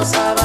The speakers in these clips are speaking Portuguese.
no sabe.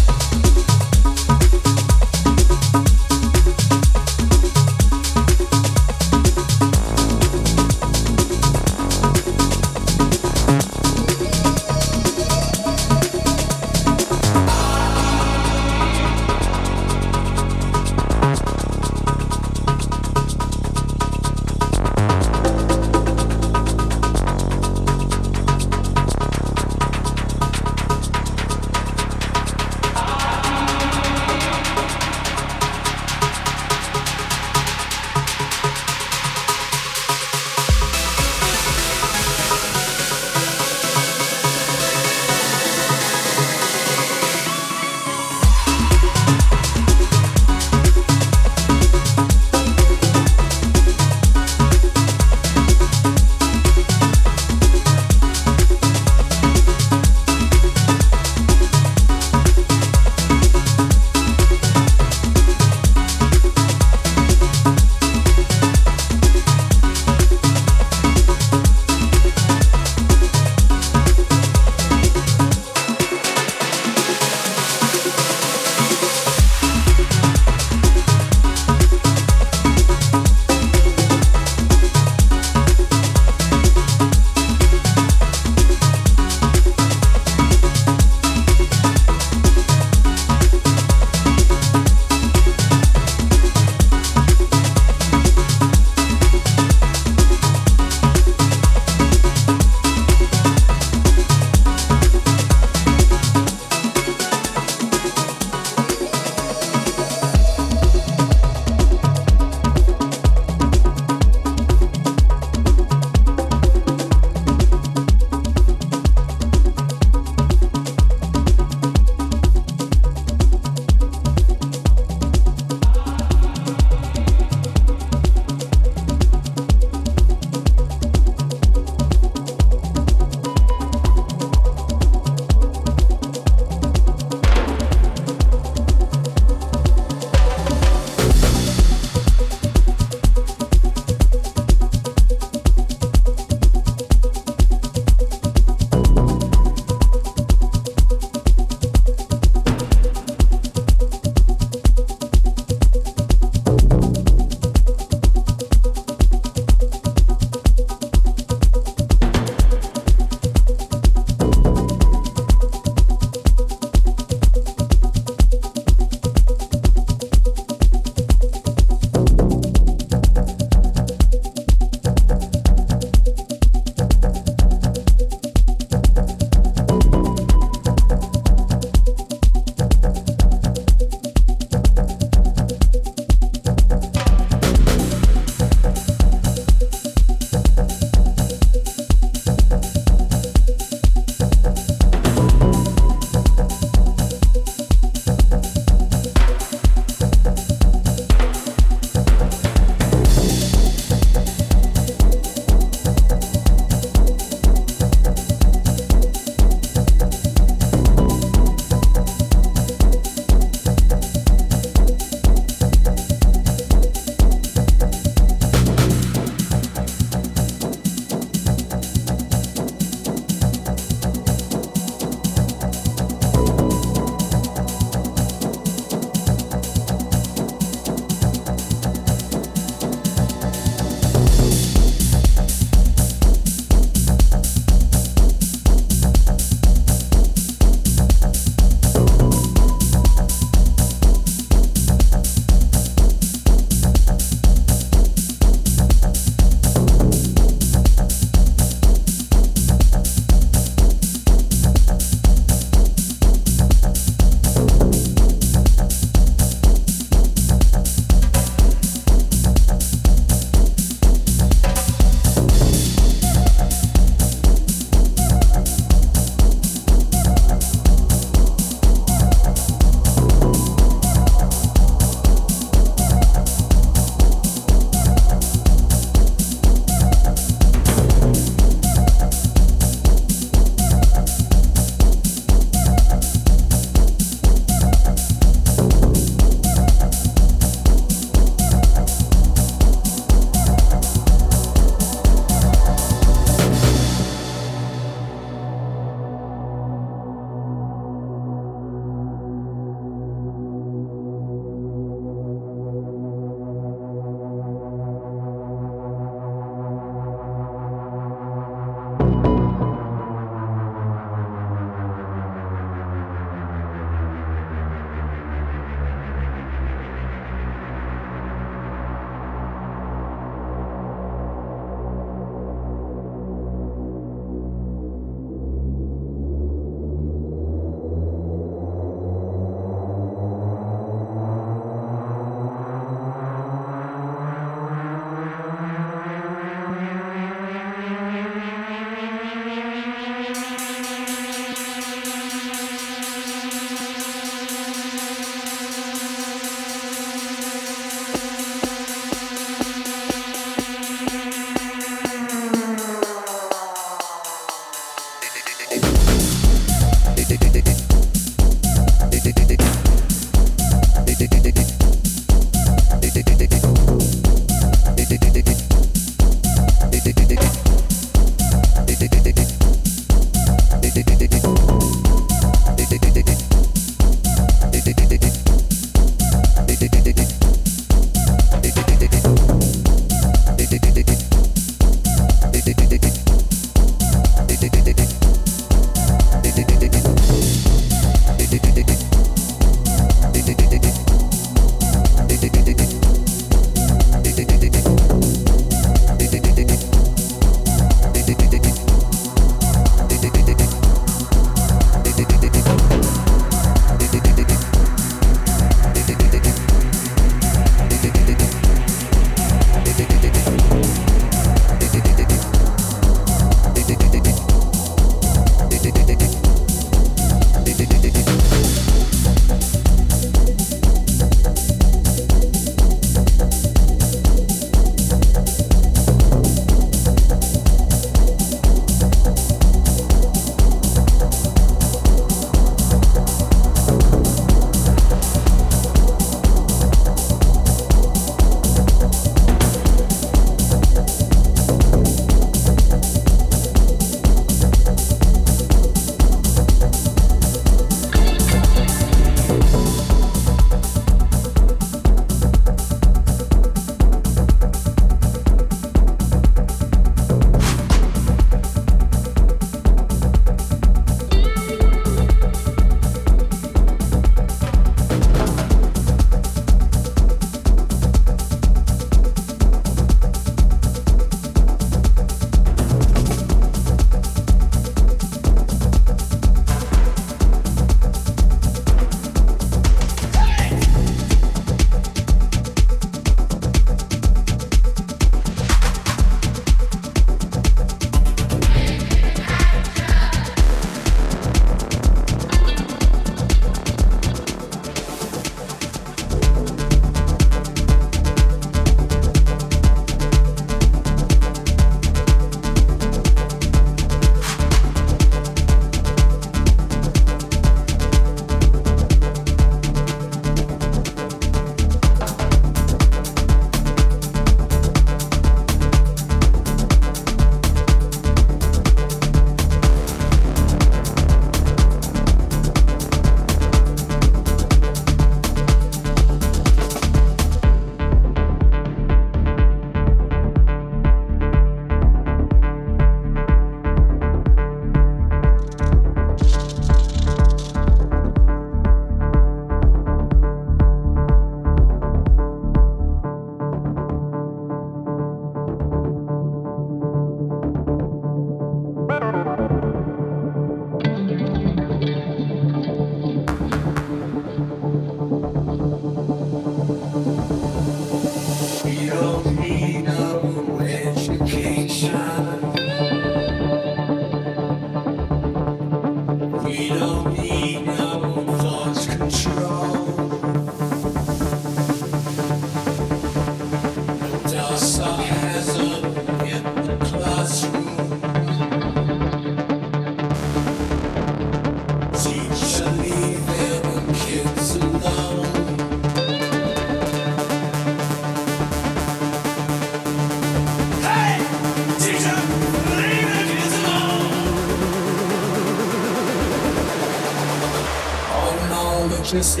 Just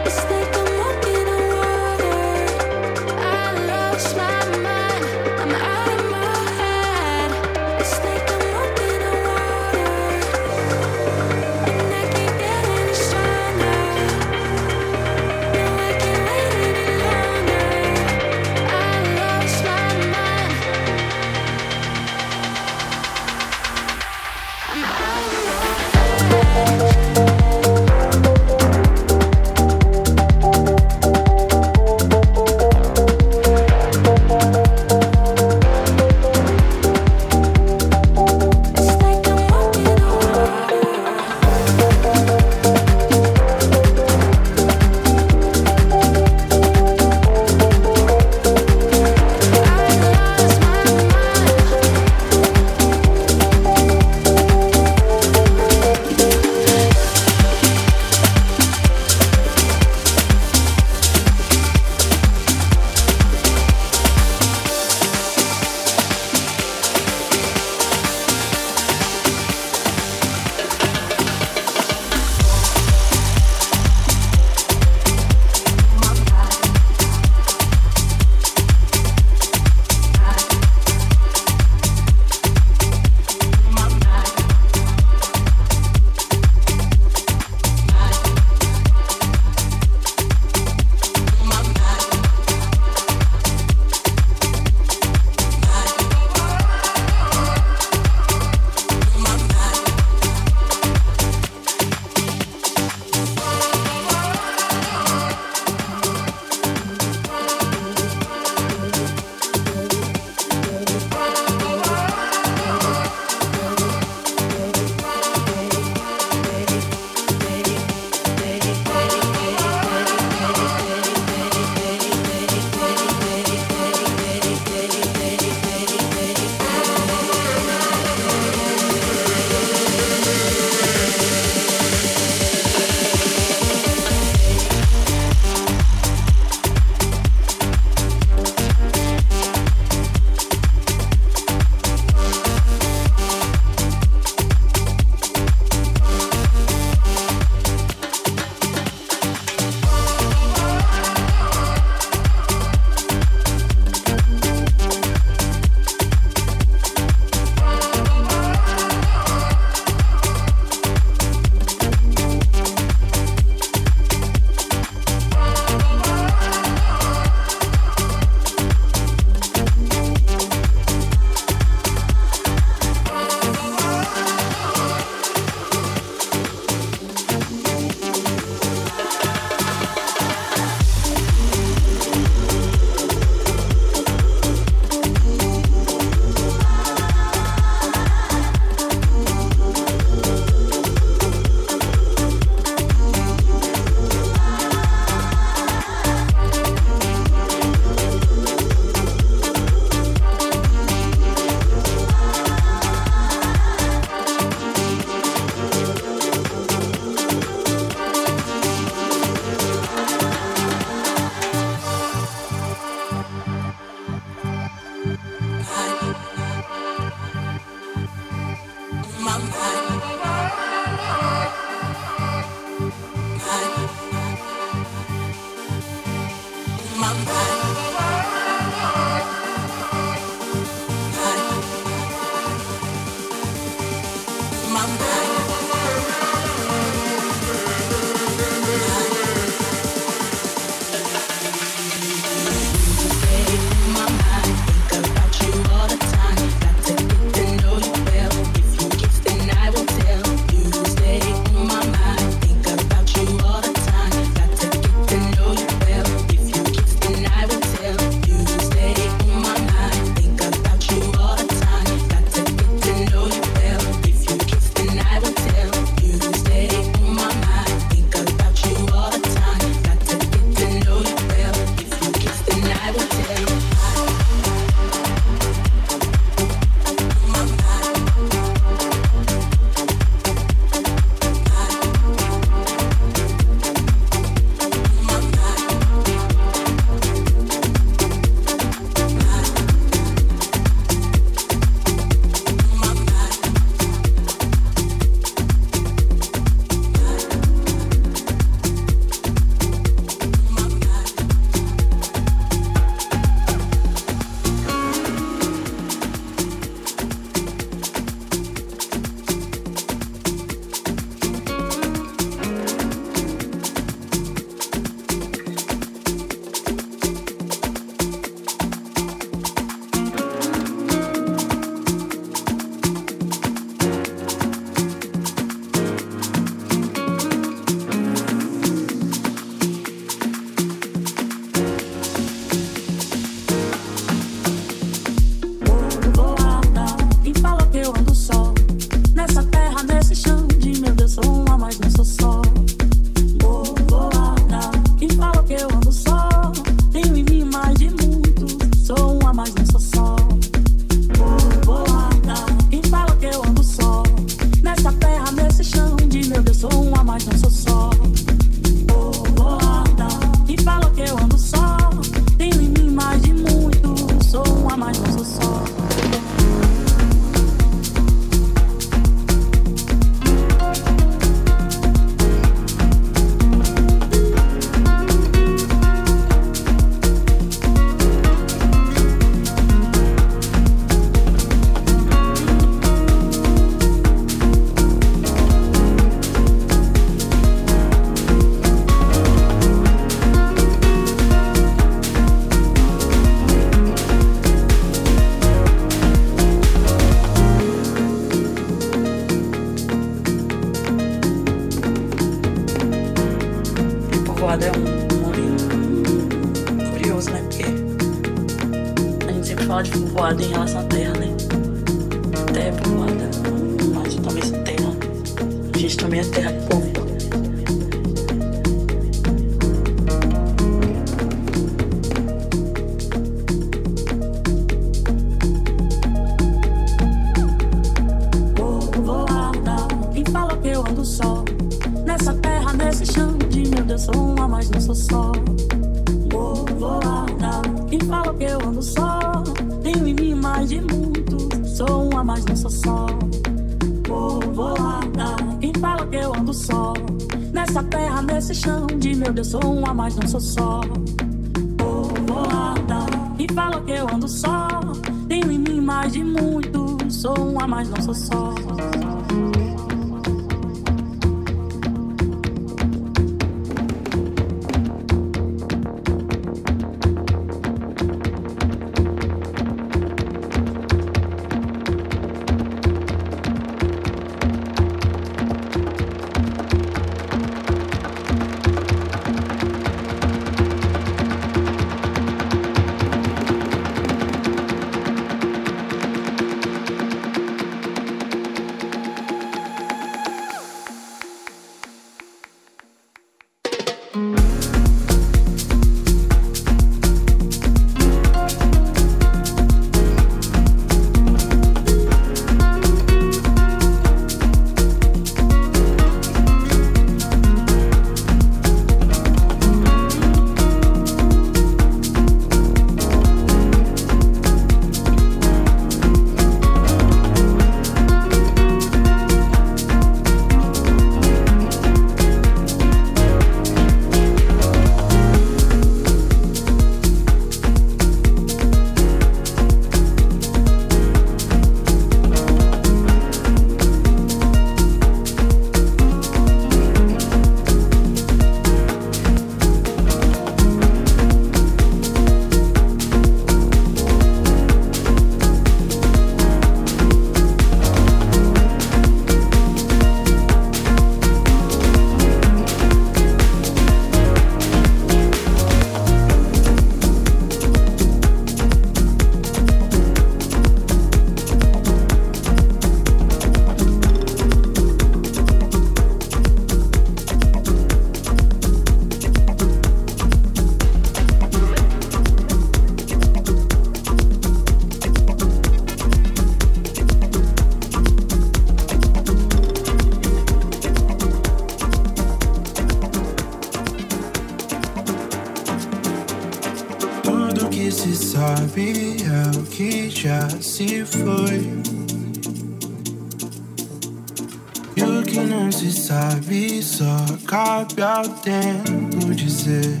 chegar o tempo dizer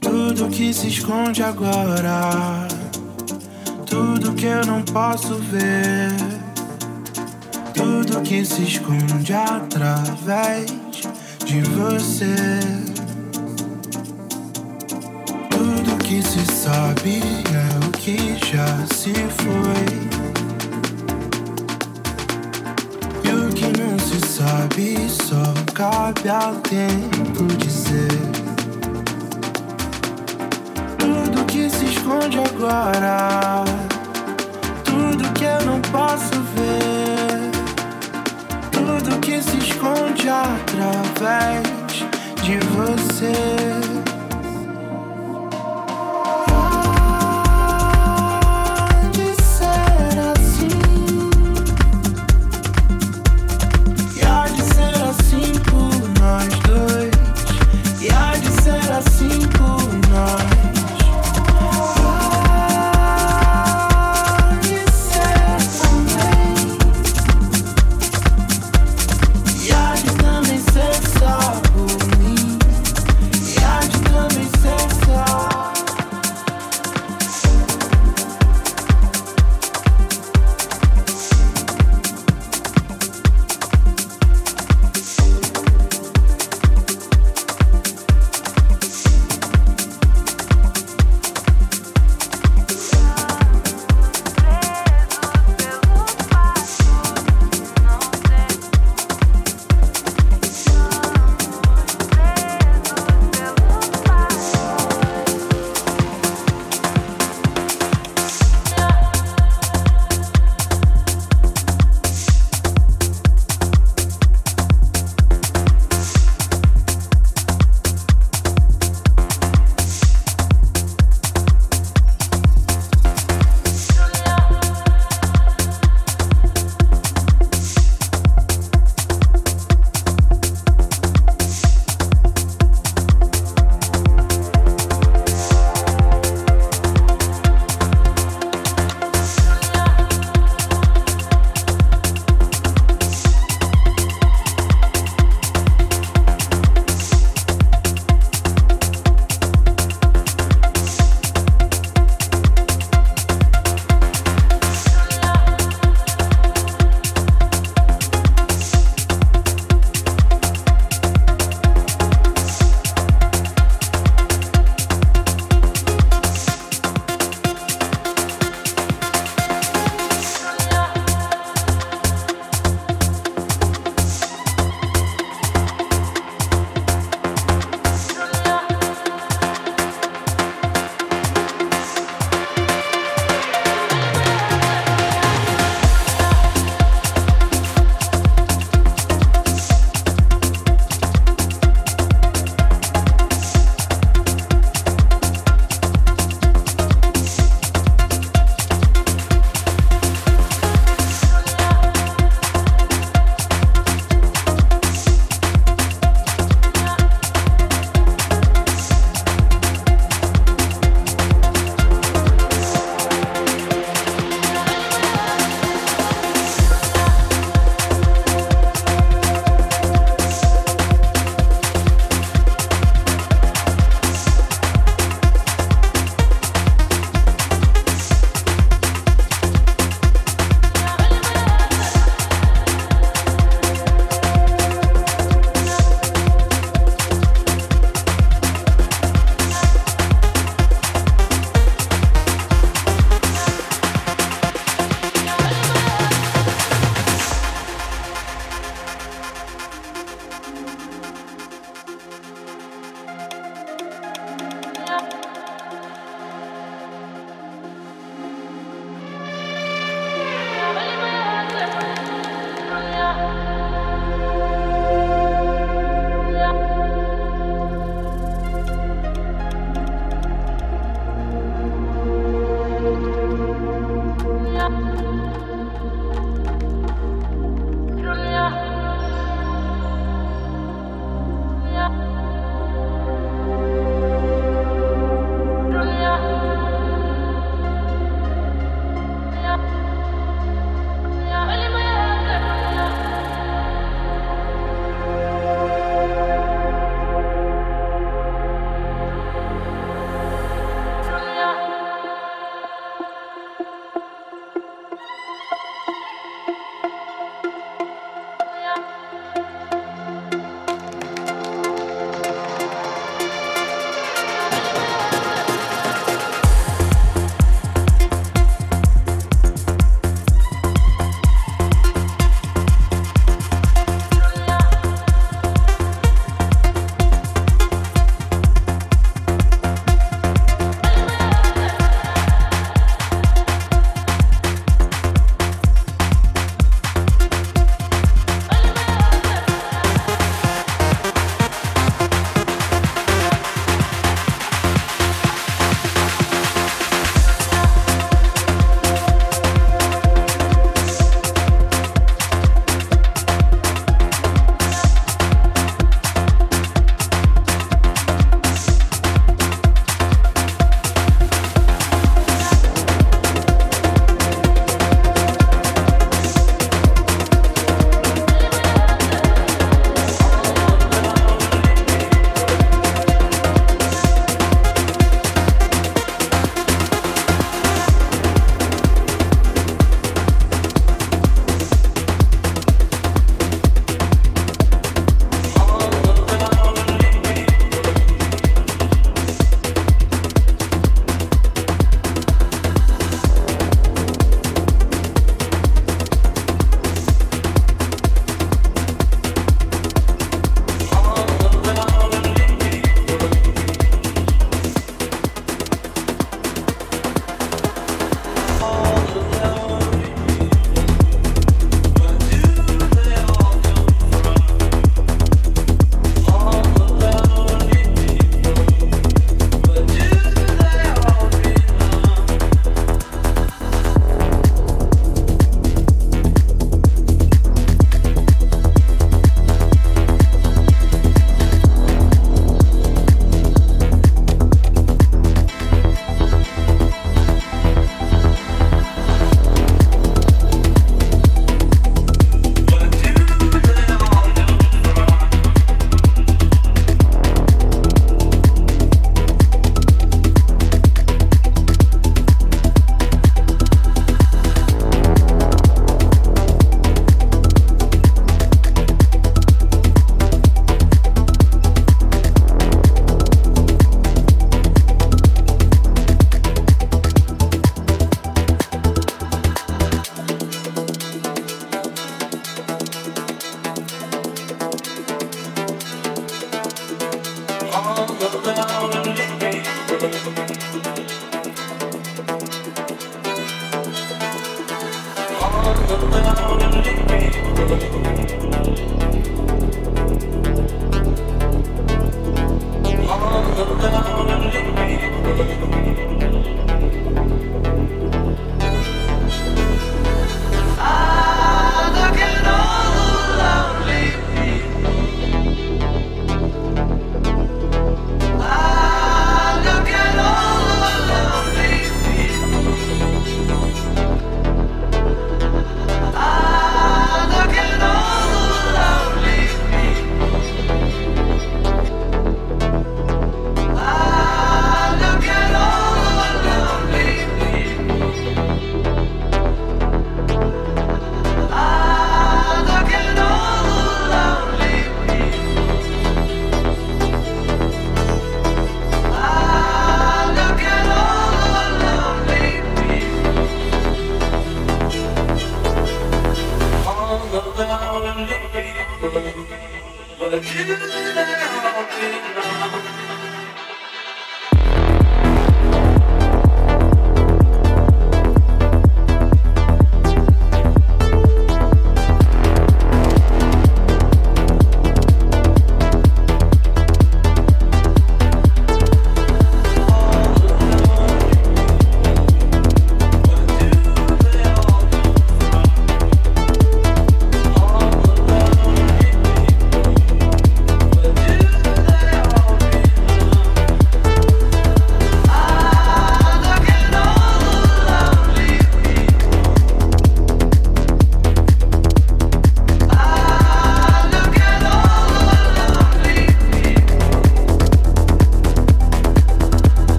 tudo que se esconde agora, tudo que eu não posso ver, tudo que se esconde através de você, tudo que se sabe é o que já se foi. só cabe ao tempo dizer. Tudo que se esconde agora Tudo que eu não posso ver. Tudo que se esconde através de você.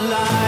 alive.